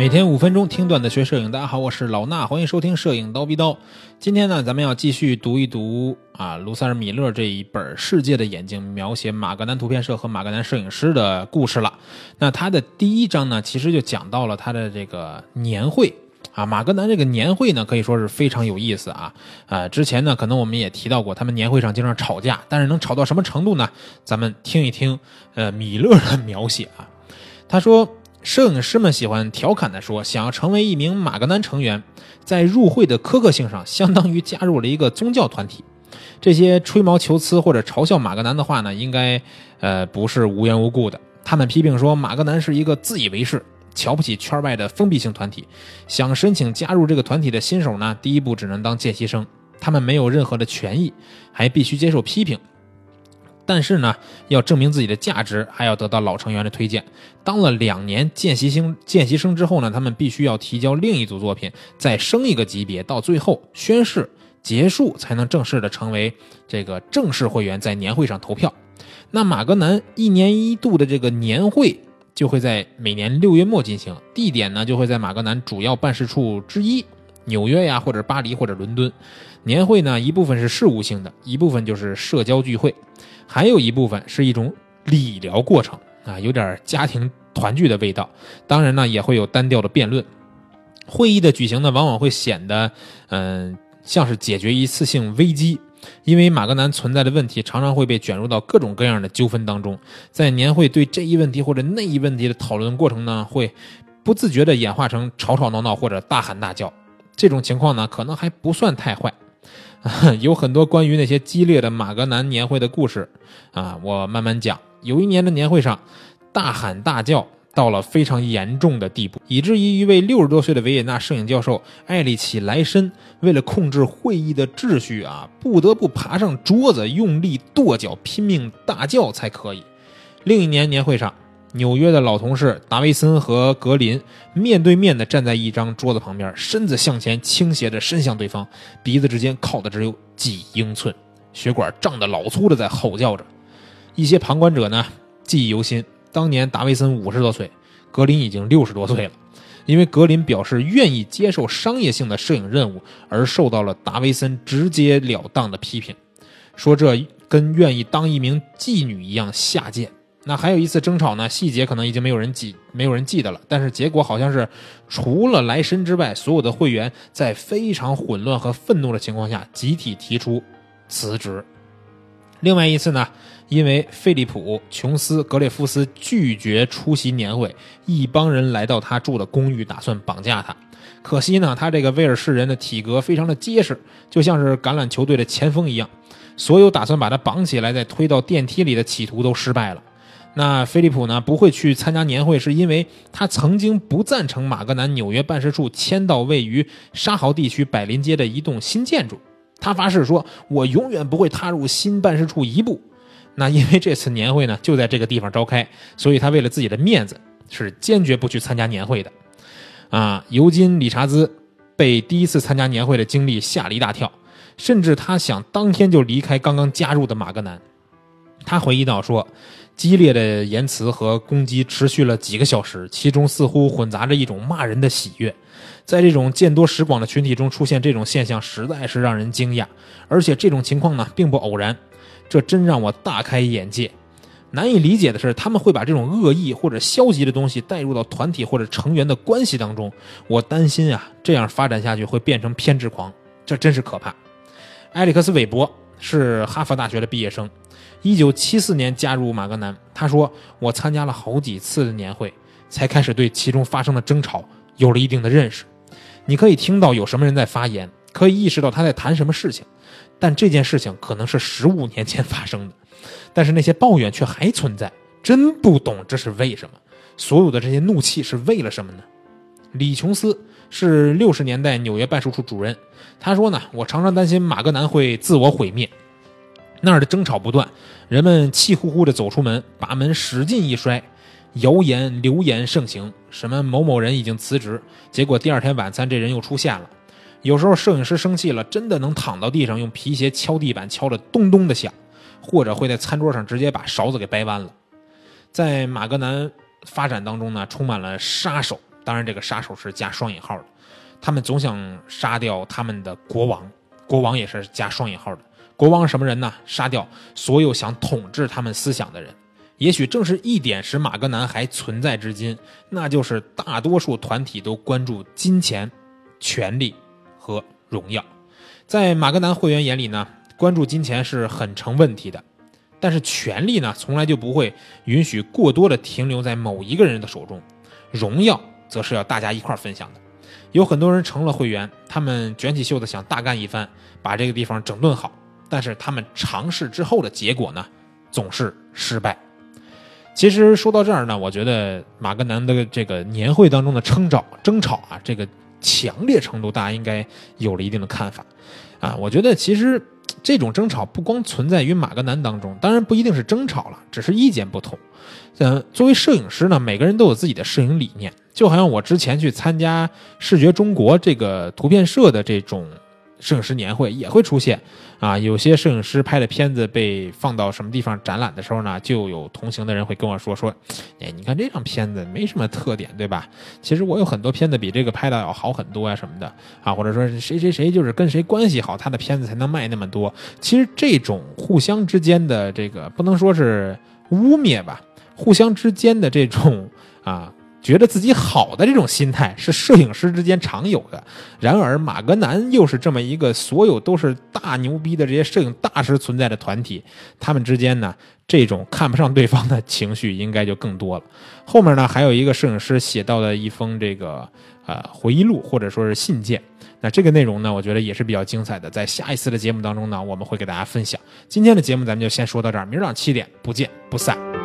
每天五分钟听段子学摄影，大家好，我是老衲，欢迎收听摄影刀逼刀。今天呢，咱们要继续读一读啊，卢塞尔·米勒这一本《世界的眼睛》，描写马格南图片社和马格南摄影师的故事了。那他的第一章呢，其实就讲到了他的这个年会啊，马格南这个年会呢，可以说是非常有意思啊。啊，之前呢，可能我们也提到过，他们年会上经常吵架，但是能吵到什么程度呢？咱们听一听，呃，米勒的描写啊，他说。摄影师们喜欢调侃地说：“想要成为一名马格南成员，在入会的苛刻性上，相当于加入了一个宗教团体。”这些吹毛求疵或者嘲笑马格南的话呢，应该呃不是无缘无故的。他们批评说，马格南是一个自以为是、瞧不起圈外的封闭性团体。想申请加入这个团体的新手呢，第一步只能当见习生，他们没有任何的权益，还必须接受批评。但是呢，要证明自己的价值，还要得到老成员的推荐。当了两年见习生，见习生之后呢，他们必须要提交另一组作品，再升一个级别，到最后宣誓结束，才能正式的成为这个正式会员，在年会上投票。那马格南一年一度的这个年会就会在每年六月末进行，地点呢就会在马格南主要办事处之一，纽约呀，或者巴黎或者伦敦。年会呢一部分是事务性的，一部分就是社交聚会。还有一部分是一种理疗过程啊，有点家庭团聚的味道。当然呢，也会有单调的辩论。会议的举行呢，往往会显得嗯，像是解决一次性危机，因为马格南存在的问题常常会被卷入到各种各样的纠纷当中。在年会对这一问题或者那一问题的讨论过程呢，会不自觉地演化成吵吵闹闹或者大喊大叫。这种情况呢，可能还不算太坏。有很多关于那些激烈的马格南年会的故事啊，我慢慢讲。有一年的年会上，大喊大叫到了非常严重的地步，以至于一位六十多岁的维也纳摄影教授艾利奇莱申，为了控制会议的秩序啊，不得不爬上桌子，用力跺脚，拼命大叫才可以。另一年年会上。纽约的老同事达维森和格林面对面的站在一张桌子旁边，身子向前倾斜着伸向对方，鼻子之间靠的只有几英寸，血管胀得老粗的在吼叫着。一些旁观者呢记忆犹新，当年达维森五十多岁，格林已经六十多岁了，因为格林表示愿意接受商业性的摄影任务，而受到了达维森直截了当的批评，说这跟愿意当一名妓女一样下贱。那还有一次争吵呢，细节可能已经没有人记，没有人记得了。但是结果好像是，除了莱申之外，所有的会员在非常混乱和愤怒的情况下，集体提出辞职。另外一次呢，因为费利普·琼斯·格列夫斯拒绝出席年会，一帮人来到他住的公寓，打算绑架他。可惜呢，他这个威尔士人的体格非常的结实，就像是橄榄球队的前锋一样。所有打算把他绑起来再推到电梯里的企图都失败了。那菲利普呢？不会去参加年会，是因为他曾经不赞成马格南纽约办事处迁到位于沙豪地区百林街的一栋新建筑。他发誓说：“我永远不会踏入新办事处一步。”那因为这次年会呢就在这个地方召开，所以他为了自己的面子是坚决不去参加年会的。啊，尤金·理查兹被第一次参加年会的经历吓了一大跳，甚至他想当天就离开刚刚加入的马格南。他回忆到说。激烈的言辞和攻击持续了几个小时，其中似乎混杂着一种骂人的喜悦。在这种见多识广的群体中出现这种现象，实在是让人惊讶。而且这种情况呢，并不偶然，这真让我大开眼界。难以理解的是，他们会把这种恶意或者消极的东西带入到团体或者成员的关系当中。我担心啊，这样发展下去会变成偏执狂，这真是可怕。埃里克斯·韦伯是哈佛大学的毕业生。一九七四年加入马格南，他说：“我参加了好几次的年会，才开始对其中发生的争吵有了一定的认识。你可以听到有什么人在发言，可以意识到他在谈什么事情，但这件事情可能是十五年前发生的，但是那些抱怨却还存在。真不懂这是为什么？所有的这些怒气是为了什么呢？”李琼斯是六十年代纽约办事处主任，他说：“呢，我常常担心马格南会自我毁灭。”那儿的争吵不断，人们气呼呼地走出门，把门使劲一摔，谣言流言盛行，什么某某人已经辞职，结果第二天晚餐这人又出现了。有时候摄影师生气了，真的能躺到地上用皮鞋敲地板，敲得咚咚的响，或者会在餐桌上直接把勺子给掰弯了。在马格南发展当中呢，充满了杀手当然这个杀手是加双引号的，他们总想杀掉他们的国王，国王也是加双引号的。国王什么人呢？杀掉所有想统治他们思想的人。也许正是一点使马格南还存在至今，那就是大多数团体都关注金钱、权力和荣耀。在马格南会员眼里呢，关注金钱是很成问题的，但是权力呢，从来就不会允许过多的停留在某一个人的手中，荣耀则是要大家一块分享的。有很多人成了会员，他们卷起袖子想大干一番，把这个地方整顿好，但是他们尝试之后的结果呢，总是失败。其实说到这儿呢，我觉得马格南的这个年会当中的争吵争吵啊，这个强烈程度，大家应该有了一定的看法啊。我觉得其实这种争吵不光存在于马格南当中，当然不一定是争吵了，只是意见不同。嗯，作为摄影师呢，每个人都有自己的摄影理念，就好像我之前去参加视觉中国这个图片社的这种。摄影师年会也会出现，啊，有些摄影师拍的片子被放到什么地方展览的时候呢，就有同行的人会跟我说说，哎，你看这张片子没什么特点，对吧？其实我有很多片子比这个拍的要好很多呀，什么的啊，或者说谁谁谁就是跟谁关系好，他的片子才能卖那么多。其实这种互相之间的这个不能说是污蔑吧，互相之间的这种啊。觉得自己好的这种心态是摄影师之间常有的，然而马格南又是这么一个所有都是大牛逼的这些摄影大师存在的团体，他们之间呢这种看不上对方的情绪应该就更多了。后面呢还有一个摄影师写到的一封这个呃回忆录或者说是信件，那这个内容呢我觉得也是比较精彩的，在下一次的节目当中呢我们会给大家分享。今天的节目咱们就先说到这儿，明儿早上七点不见不散。